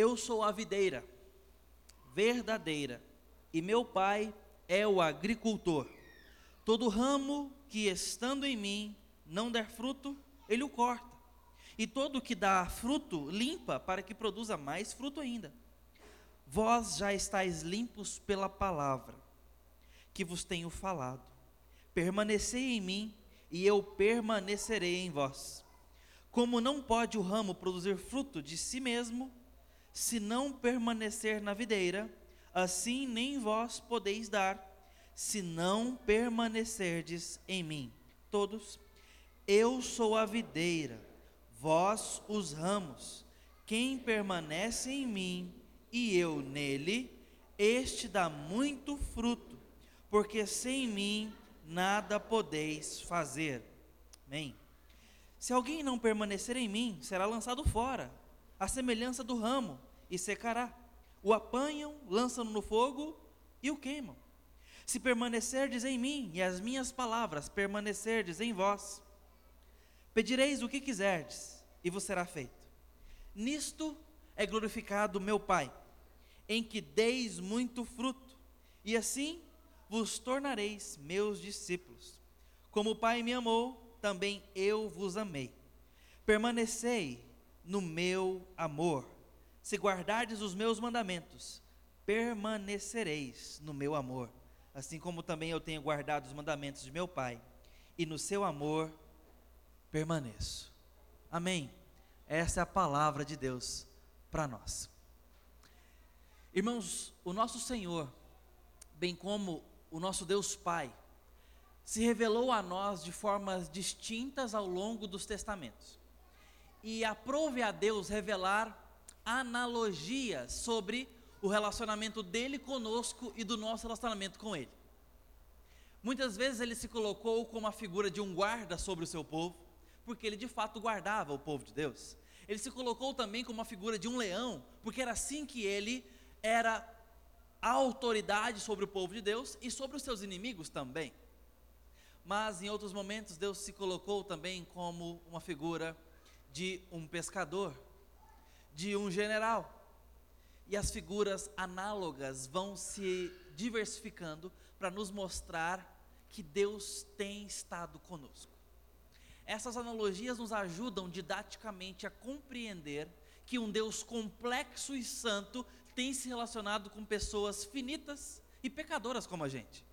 Eu sou a videira verdadeira, e meu pai é o agricultor. Todo ramo que estando em mim não der fruto, ele o corta. E todo que dá fruto, limpa, para que produza mais fruto ainda. Vós já estáis limpos pela palavra que vos tenho falado. Permanecei em mim, e eu permanecerei em vós. Como não pode o ramo produzir fruto de si mesmo, se não permanecer na videira, assim nem vós podeis dar, se não permanecerdes em mim. Todos, eu sou a videira, vós os ramos. Quem permanece em mim e eu nele, este dá muito fruto, porque sem mim nada podeis fazer. Amém. Se alguém não permanecer em mim, será lançado fora, a semelhança do ramo, e secará. O apanham, lançam-no no fogo e o queimam. Se permanecerdes em mim e as minhas palavras permanecerdes em vós, pedireis o que quiserdes e vos será feito. Nisto é glorificado meu Pai, em que deis muito fruto, e assim vos tornareis meus discípulos. Como o Pai me amou, também eu vos amei. Permanecei no meu amor. Se guardardes os meus mandamentos, permanecereis no meu amor, assim como também eu tenho guardado os mandamentos de meu Pai, e no seu amor permaneço. Amém. Essa é a palavra de Deus para nós. Irmãos, o nosso Senhor, bem como o nosso Deus Pai, se revelou a nós de formas distintas ao longo dos testamentos. E aprove a Deus revelar analogias sobre o relacionamento dele conosco e do nosso relacionamento com ele. Muitas vezes ele se colocou como a figura de um guarda sobre o seu povo, porque ele de fato guardava o povo de Deus. Ele se colocou também como a figura de um leão, porque era assim que ele era a autoridade sobre o povo de Deus e sobre os seus inimigos também. Mas em outros momentos Deus se colocou também como uma figura de um pescador, de um general. E as figuras análogas vão se diversificando para nos mostrar que Deus tem estado conosco. Essas analogias nos ajudam didaticamente a compreender que um Deus complexo e santo tem se relacionado com pessoas finitas e pecadoras como a gente.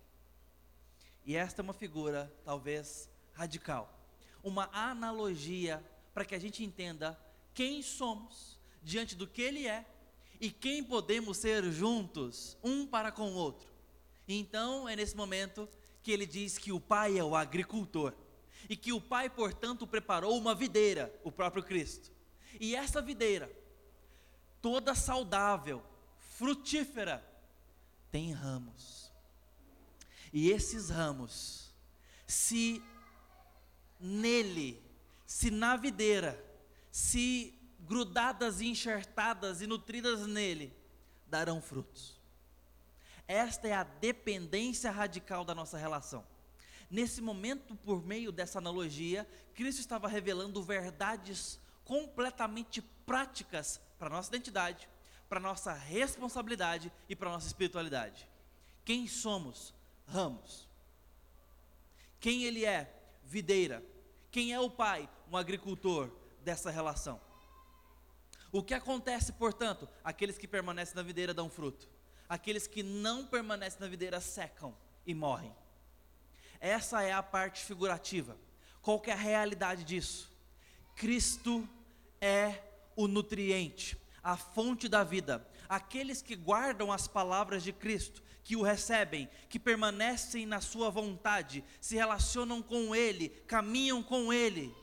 E esta é uma figura, talvez, radical. Uma analogia para que a gente entenda quem somos diante do que Ele é e quem podemos ser juntos, um para com o outro. Então é nesse momento que ele diz que o Pai é o agricultor e que o Pai, portanto, preparou uma videira, o próprio Cristo. E essa videira, toda saudável, frutífera, tem ramos. E esses ramos, se nele, se na videira, se grudadas e enxertadas e nutridas nele, darão frutos. Esta é a dependência radical da nossa relação. Nesse momento, por meio dessa analogia, Cristo estava revelando verdades completamente práticas para nossa identidade, para nossa responsabilidade e para nossa espiritualidade. Quem somos? Ramos. Quem ele é? Videira. Quem é o pai? Um agricultor dessa relação. O que acontece, portanto? Aqueles que permanecem na videira dão fruto. Aqueles que não permanecem na videira secam e morrem. Essa é a parte figurativa. Qual que é a realidade disso? Cristo é o nutriente, a fonte da vida. Aqueles que guardam as palavras de Cristo, que o recebem, que permanecem na sua vontade, se relacionam com Ele, caminham com Ele,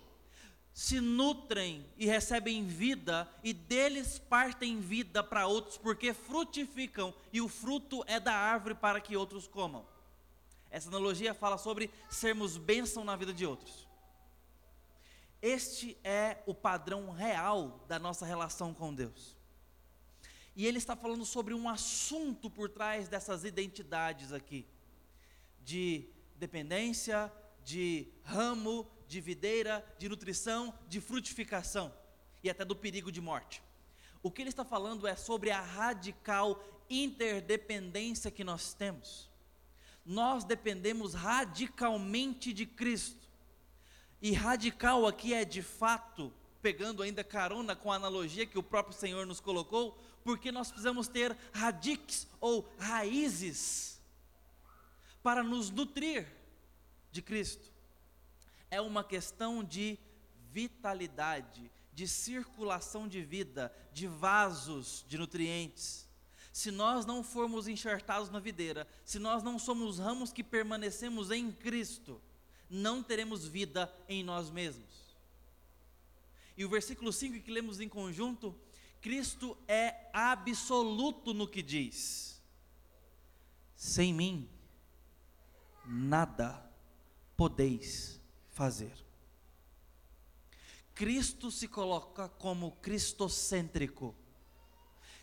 se nutrem e recebem vida, e deles partem vida para outros, porque frutificam, e o fruto é da árvore para que outros comam. Essa analogia fala sobre sermos bênção na vida de outros. Este é o padrão real da nossa relação com Deus. E ele está falando sobre um assunto por trás dessas identidades aqui, de dependência, de ramo, de videira, de nutrição, de frutificação e até do perigo de morte. O que ele está falando é sobre a radical interdependência que nós temos. Nós dependemos radicalmente de Cristo. E radical aqui é de fato, pegando ainda carona com a analogia que o próprio Senhor nos colocou, porque nós precisamos ter radix ou raízes para nos nutrir de Cristo. É uma questão de vitalidade, de circulação de vida, de vasos de nutrientes. Se nós não formos enxertados na videira, se nós não somos ramos que permanecemos em Cristo, não teremos vida em nós mesmos. E o versículo 5 que lemos em conjunto, Cristo é absoluto no que diz: sem mim, nada podeis fazer. Cristo se coloca como cristocêntrico.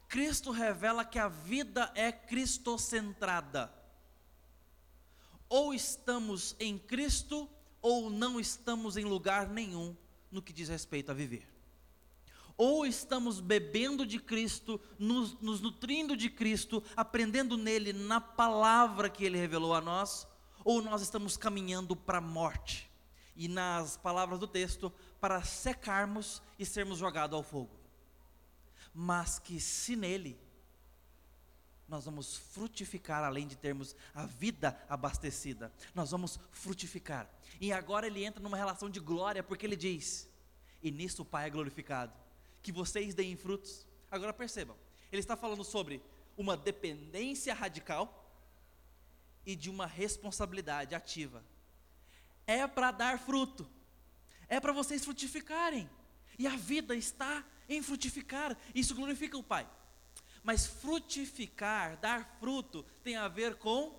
Cristo revela que a vida é cristocentrada. Ou estamos em Cristo, ou não estamos em lugar nenhum no que diz respeito a viver. Ou estamos bebendo de Cristo, nos, nos nutrindo de Cristo, aprendendo nele, na palavra que ele revelou a nós, ou nós estamos caminhando para a morte. E nas palavras do texto, para secarmos e sermos jogados ao fogo. Mas que se nele nós vamos frutificar, além de termos a vida abastecida, nós vamos frutificar. E agora ele entra numa relação de glória, porque ele diz: E nisso o Pai é glorificado, que vocês deem frutos. Agora percebam, ele está falando sobre uma dependência radical e de uma responsabilidade ativa. É para dar fruto é para vocês frutificarem. E a vida está em frutificar. Isso glorifica o Pai. Mas frutificar, dar fruto, tem a ver com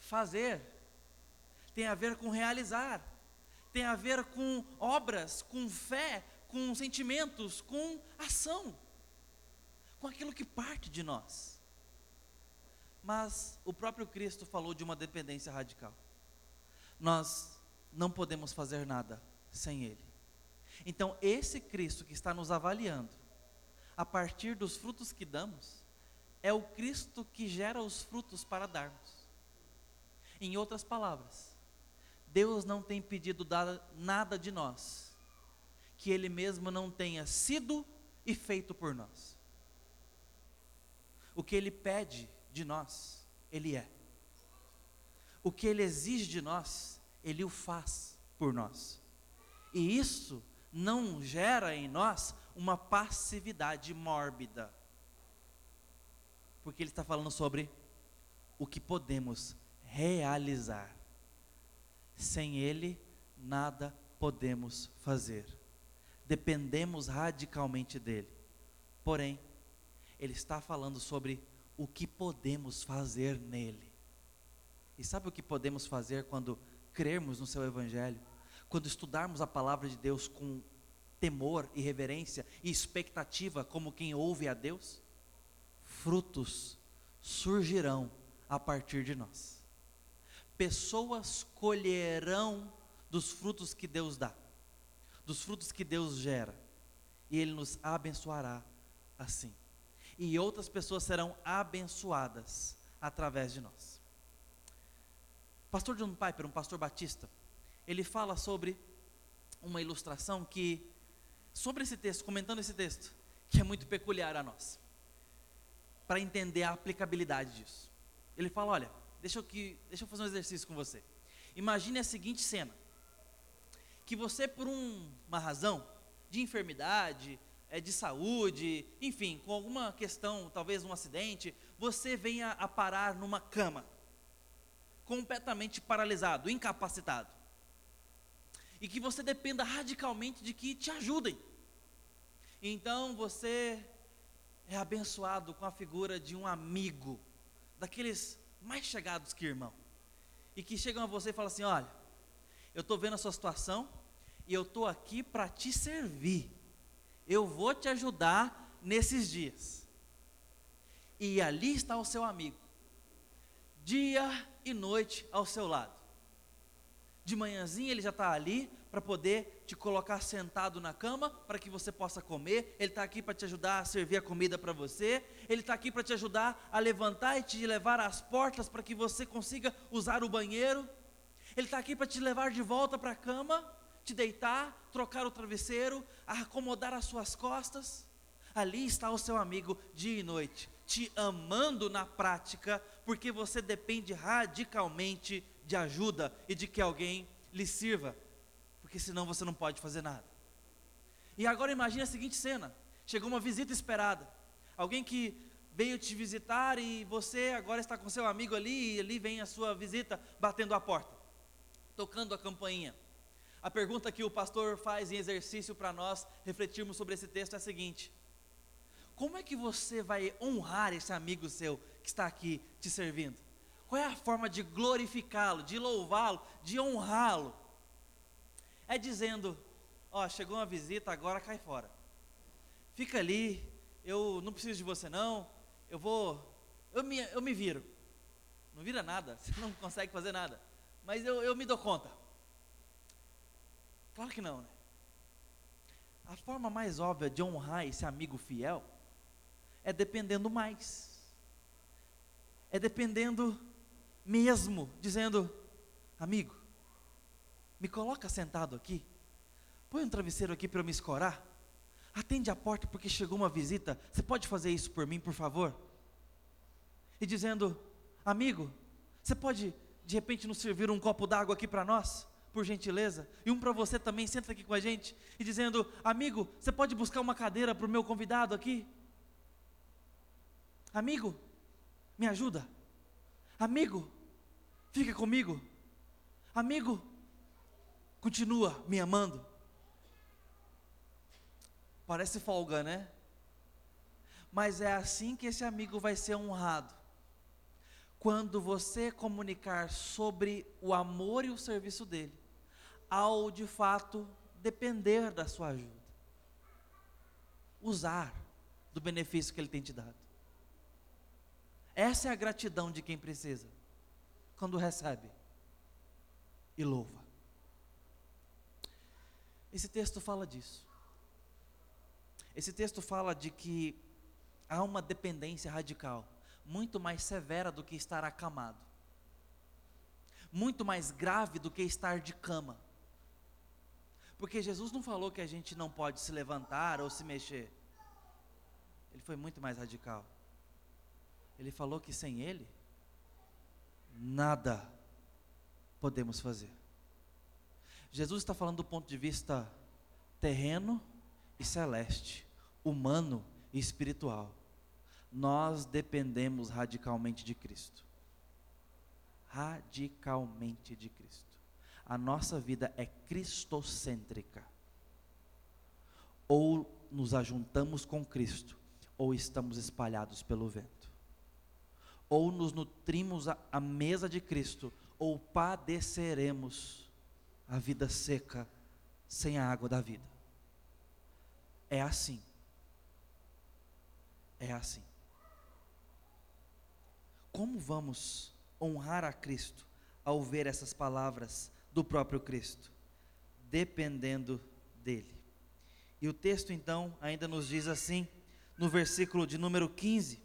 fazer, tem a ver com realizar, tem a ver com obras, com fé, com sentimentos, com ação, com aquilo que parte de nós. Mas o próprio Cristo falou de uma dependência radical. Nós não podemos fazer nada sem Ele. Então, esse Cristo que está nos avaliando, a partir dos frutos que damos, é o Cristo que gera os frutos para darmos. Em outras palavras, Deus não tem pedido nada de nós que Ele mesmo não tenha sido e feito por nós. O que Ele pede de nós, Ele é. O que Ele exige de nós, ele o faz por nós. E isso não gera em nós uma passividade mórbida. Porque ele está falando sobre o que podemos realizar. Sem ele, nada podemos fazer. Dependemos radicalmente dele. Porém, ele está falando sobre o que podemos fazer nele. E sabe o que podemos fazer quando crermos no seu Evangelho, quando estudarmos a palavra de Deus com temor e reverência e expectativa, como quem ouve a Deus, frutos surgirão a partir de nós. Pessoas colherão dos frutos que Deus dá, dos frutos que Deus gera, e Ele nos abençoará assim. E outras pessoas serão abençoadas através de nós. Pastor John Piper, um pastor batista, ele fala sobre uma ilustração que, sobre esse texto, comentando esse texto, que é muito peculiar a nós, para entender a aplicabilidade disso. Ele fala: olha, deixa eu, que, deixa eu fazer um exercício com você. Imagine a seguinte cena: que você, por um, uma razão de enfermidade, é, de saúde, enfim, com alguma questão, talvez um acidente, você venha a parar numa cama completamente paralisado, incapacitado. E que você dependa radicalmente de que te ajudem. Então você é abençoado com a figura de um amigo, daqueles mais chegados que irmão, e que chegam a você e falam assim: Olha, eu estou vendo a sua situação e eu estou aqui para te servir, eu vou te ajudar nesses dias. E ali está o seu amigo, dia e noite ao seu lado. De manhãzinha ele já está ali para poder te colocar sentado na cama para que você possa comer. Ele está aqui para te ajudar a servir a comida para você. Ele está aqui para te ajudar a levantar e te levar às portas para que você consiga usar o banheiro. Ele está aqui para te levar de volta para a cama, te deitar, trocar o travesseiro, acomodar as suas costas. Ali está o seu amigo dia e noite, te amando na prática, porque você depende radicalmente de ajuda e de que alguém lhe sirva, porque senão você não pode fazer nada. E agora imagine a seguinte cena: chegou uma visita esperada, alguém que veio te visitar e você agora está com seu amigo ali e ali vem a sua visita batendo a porta, tocando a campainha. A pergunta que o pastor faz em exercício para nós refletirmos sobre esse texto é a seguinte: Como é que você vai honrar esse amigo seu que está aqui te servindo? Qual é a forma de glorificá-lo, de louvá-lo, de honrá-lo? É dizendo: Ó, chegou uma visita, agora cai fora. Fica ali, eu não preciso de você não, eu vou, eu me, eu me viro. Não vira nada, você não consegue fazer nada. Mas eu, eu me dou conta. Claro que não, né? A forma mais óbvia de honrar esse amigo fiel é dependendo mais. É dependendo mesmo, dizendo: amigo, me coloca sentado aqui, põe um travesseiro aqui para eu me escorar, atende a porta porque chegou uma visita, você pode fazer isso por mim, por favor? E dizendo: amigo, você pode de repente nos servir um copo d'água aqui para nós? por gentileza, e um para você também, senta aqui com a gente, e dizendo: Amigo, você pode buscar uma cadeira para o meu convidado aqui? Amigo, me ajuda. Amigo, fica comigo. Amigo, continua me amando. Parece folga, né? Mas é assim que esse amigo vai ser honrado. Quando você comunicar sobre o amor e o serviço dele, ao de fato depender da sua ajuda. Usar do benefício que ele tem te dado. Essa é a gratidão de quem precisa, quando recebe e louva. Esse texto fala disso. Esse texto fala de que há uma dependência radical, muito mais severa do que estar acamado, muito mais grave do que estar de cama porque Jesus não falou que a gente não pode se levantar ou se mexer. Ele foi muito mais radical. Ele falou que sem Ele, nada podemos fazer. Jesus está falando do ponto de vista terreno e celeste, humano e espiritual. Nós dependemos radicalmente de Cristo. Radicalmente de Cristo a nossa vida é cristocêntrica. Ou nos ajuntamos com Cristo, ou estamos espalhados pelo vento. Ou nos nutrimos à mesa de Cristo, ou padeceremos a vida seca sem a água da vida. É assim. É assim. Como vamos honrar a Cristo ao ver essas palavras do próprio Cristo, dependendo dele. E o texto então ainda nos diz assim, no versículo de número 15: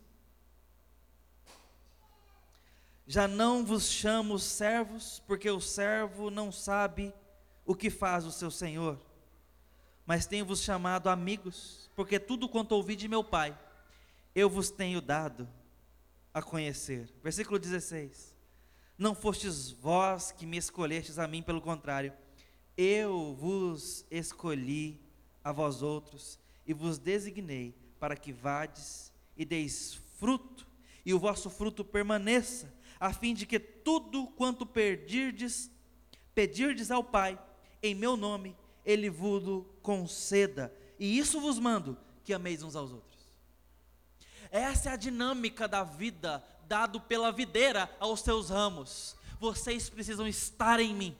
Já não vos chamo servos, porque o servo não sabe o que faz o seu senhor, mas tenho-vos chamado amigos, porque tudo quanto ouvi de meu Pai, eu vos tenho dado a conhecer. Versículo 16. Não fostes vós que me escolhestes a mim, pelo contrário, eu vos escolhi a vós outros e vos designei para que vades e deis fruto, e o vosso fruto permaneça, a fim de que tudo quanto perdirdes, pedirdes ao Pai, em meu nome, Ele vos conceda. E isso vos mando, que ameis uns aos outros. Essa é a dinâmica da vida dado pela videira aos seus ramos. Vocês precisam estar em mim.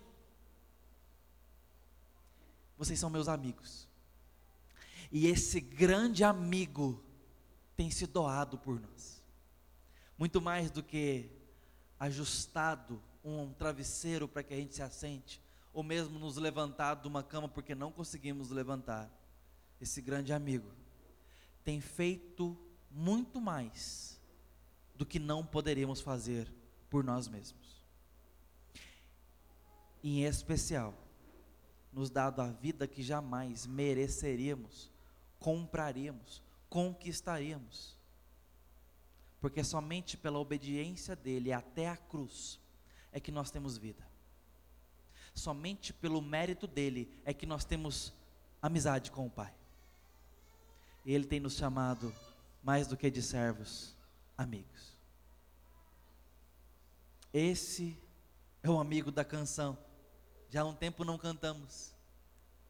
Vocês são meus amigos. E esse grande amigo tem se doado por nós. Muito mais do que ajustado um travesseiro para que a gente se assente ou mesmo nos levantar de uma cama porque não conseguimos levantar, esse grande amigo tem feito muito mais do que não poderíamos fazer por nós mesmos. Em especial, nos dado a vida que jamais mereceríamos, compraríamos, conquistaríamos. Porque somente pela obediência dele até a cruz é que nós temos vida. Somente pelo mérito dele é que nós temos amizade com o Pai. Ele tem nos chamado mais do que de servos, amigos. Esse é o amigo da canção já há um tempo não cantamos.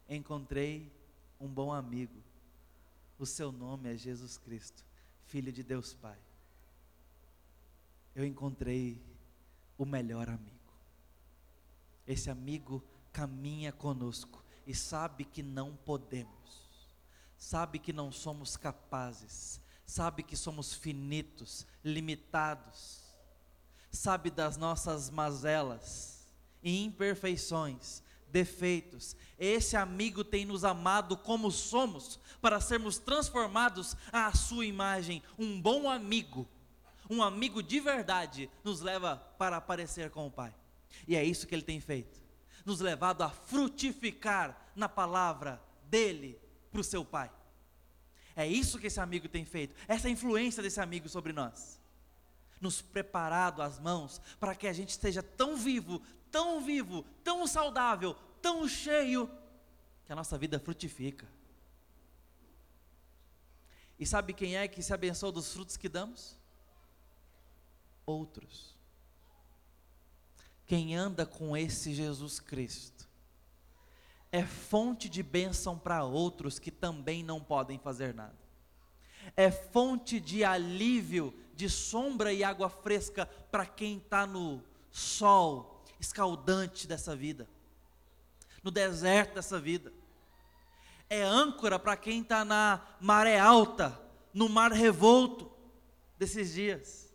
Encontrei um bom amigo. O seu nome é Jesus Cristo, Filho de Deus Pai. Eu encontrei o melhor amigo. Esse amigo caminha conosco e sabe que não podemos, sabe que não somos capazes, sabe que somos finitos, limitados, sabe das nossas mazelas e imperfeições, defeitos. Esse amigo tem nos amado como somos, para sermos transformados à sua imagem. Um bom amigo, um amigo de verdade, nos leva para aparecer com o Pai. E é isso que ele tem feito nos levado a frutificar na palavra dele para o seu Pai. É isso que esse amigo tem feito, essa influência desse amigo sobre nós. Nos preparado as mãos para que a gente esteja tão vivo, tão vivo, tão saudável, tão cheio, que a nossa vida frutifica. E sabe quem é que se abençoa dos frutos que damos? Outros. Quem anda com esse Jesus Cristo é fonte de bênção para outros que também não podem fazer nada. É fonte de alívio, de sombra e água fresca para quem está no sol, escaldante dessa vida, no deserto dessa vida. É âncora para quem está na maré alta, no mar revolto desses dias.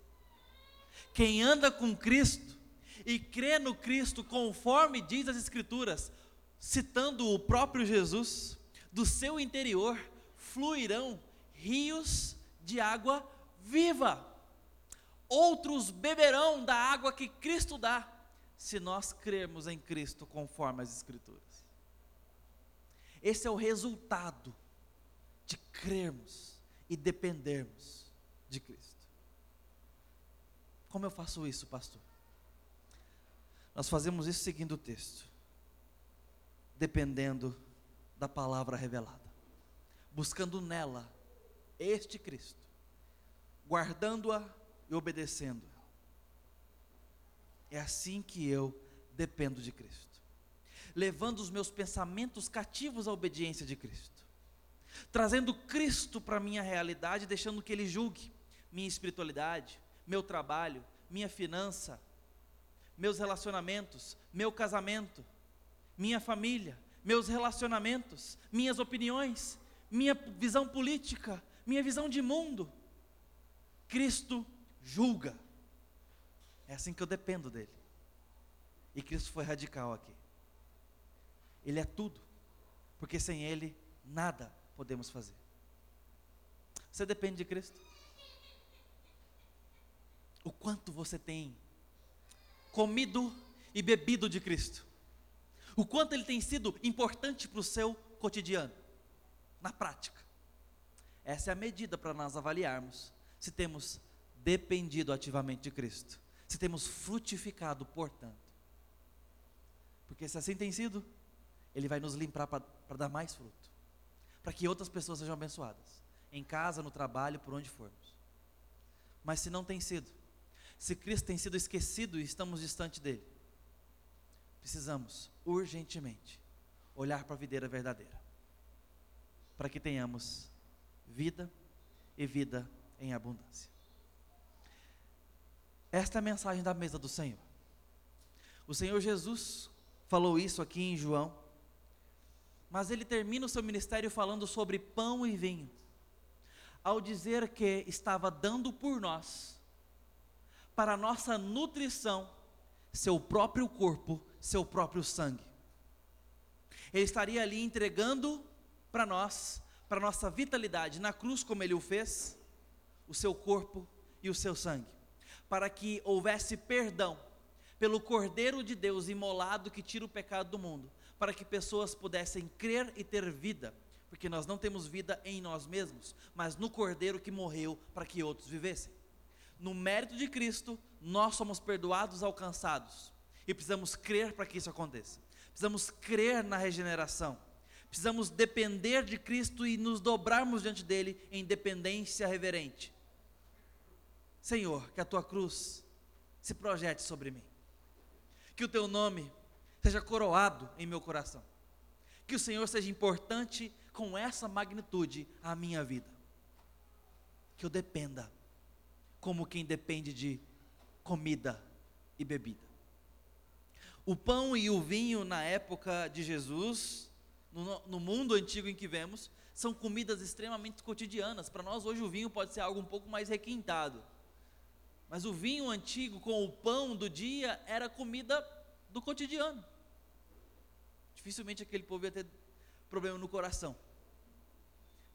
Quem anda com Cristo e crê no Cristo conforme diz as Escrituras, citando o próprio Jesus, do seu interior fluirão rios de água viva. Outros beberão da água que Cristo dá se nós crermos em Cristo conforme as Escrituras. Esse é o resultado de crermos e dependermos de Cristo. Como eu faço isso, pastor? Nós fazemos isso seguindo o texto, dependendo da palavra revelada, buscando nela este Cristo, guardando-a e obedecendo é assim que eu dependo de Cristo. Levando os meus pensamentos cativos à obediência de Cristo. Trazendo Cristo para a minha realidade, deixando que Ele julgue minha espiritualidade, meu trabalho, minha finança, meus relacionamentos, meu casamento, minha família, meus relacionamentos, minhas opiniões, minha visão política, minha visão de mundo. Cristo julga. É assim que eu dependo dele. E Cristo foi radical aqui. Ele é tudo, porque sem Ele nada podemos fazer. Você depende de Cristo? O quanto você tem comido e bebido de Cristo? O quanto ele tem sido importante para o seu cotidiano, na prática? Essa é a medida para nós avaliarmos se temos dependido ativamente de Cristo se temos frutificado, portanto. Porque se assim tem sido, Ele vai nos limpar para dar mais fruto, para que outras pessoas sejam abençoadas, em casa, no trabalho, por onde formos. Mas se não tem sido, se Cristo tem sido esquecido e estamos distante dele, precisamos urgentemente olhar para a videira verdadeira, para que tenhamos vida e vida em abundância. Esta é a mensagem da mesa do Senhor. O Senhor Jesus falou isso aqui em João, mas ele termina o seu ministério falando sobre pão e vinho, ao dizer que estava dando por nós, para nossa nutrição, seu próprio corpo, seu próprio sangue. Ele estaria ali entregando para nós, para nossa vitalidade na cruz, como ele o fez, o seu corpo e o seu sangue, para que houvesse perdão pelo Cordeiro de Deus imolado que tira o pecado do mundo, para que pessoas pudessem crer e ter vida, porque nós não temos vida em nós mesmos, mas no Cordeiro que morreu para que outros vivessem. No mérito de Cristo, nós somos perdoados, alcançados, e precisamos crer para que isso aconteça. Precisamos crer na regeneração. Precisamos depender de Cristo e nos dobrarmos diante dele em dependência reverente. Senhor, que a tua cruz se projete sobre mim. Que o teu nome seja coroado em meu coração. Que o Senhor seja importante com essa magnitude à minha vida. Que eu dependa como quem depende de comida e bebida. O pão e o vinho na época de Jesus, no, no mundo antigo em que vemos, são comidas extremamente cotidianas. Para nós, hoje, o vinho pode ser algo um pouco mais requintado. Mas o vinho antigo com o pão do dia era comida do cotidiano. Dificilmente aquele povo ia ter problema no coração.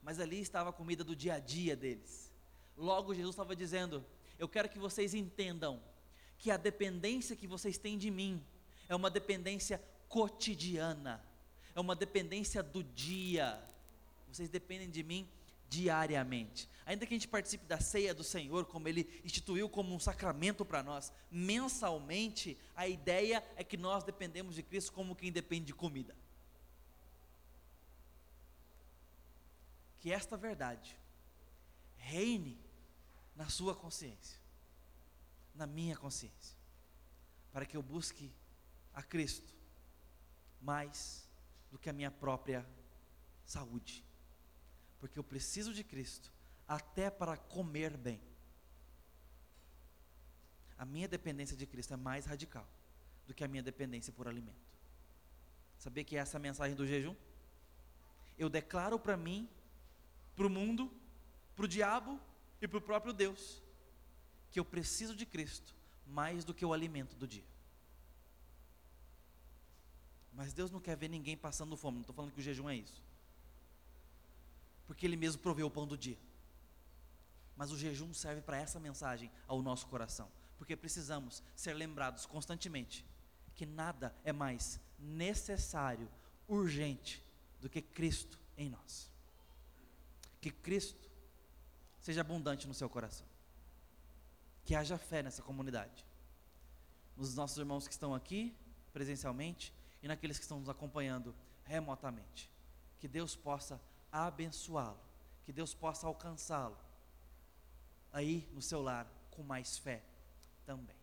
Mas ali estava a comida do dia a dia deles. Logo, Jesus estava dizendo: Eu quero que vocês entendam que a dependência que vocês têm de mim é uma dependência cotidiana, é uma dependência do dia. Vocês dependem de mim diariamente. Ainda que a gente participe da ceia do Senhor, como Ele instituiu como um sacramento para nós, mensalmente, a ideia é que nós dependemos de Cristo como quem depende de comida. Que esta verdade reine na sua consciência, na minha consciência, para que eu busque a Cristo mais do que a minha própria saúde, porque eu preciso de Cristo até para comer bem. A minha dependência de Cristo é mais radical do que a minha dependência por alimento. Sabia que é essa a mensagem do jejum? Eu declaro para mim, para o mundo, para o diabo e para o próprio Deus, que eu preciso de Cristo mais do que o alimento do dia. Mas Deus não quer ver ninguém passando fome. Não estou falando que o jejum é isso. Porque Ele mesmo proveu o pão do dia. Mas o jejum serve para essa mensagem ao nosso coração. Porque precisamos ser lembrados constantemente que nada é mais necessário, urgente, do que Cristo em nós. Que Cristo seja abundante no seu coração. Que haja fé nessa comunidade. Nos nossos irmãos que estão aqui presencialmente e naqueles que estão nos acompanhando remotamente. Que Deus possa abençoá-lo, que Deus possa alcançá-lo aí no seu lar com mais fé também.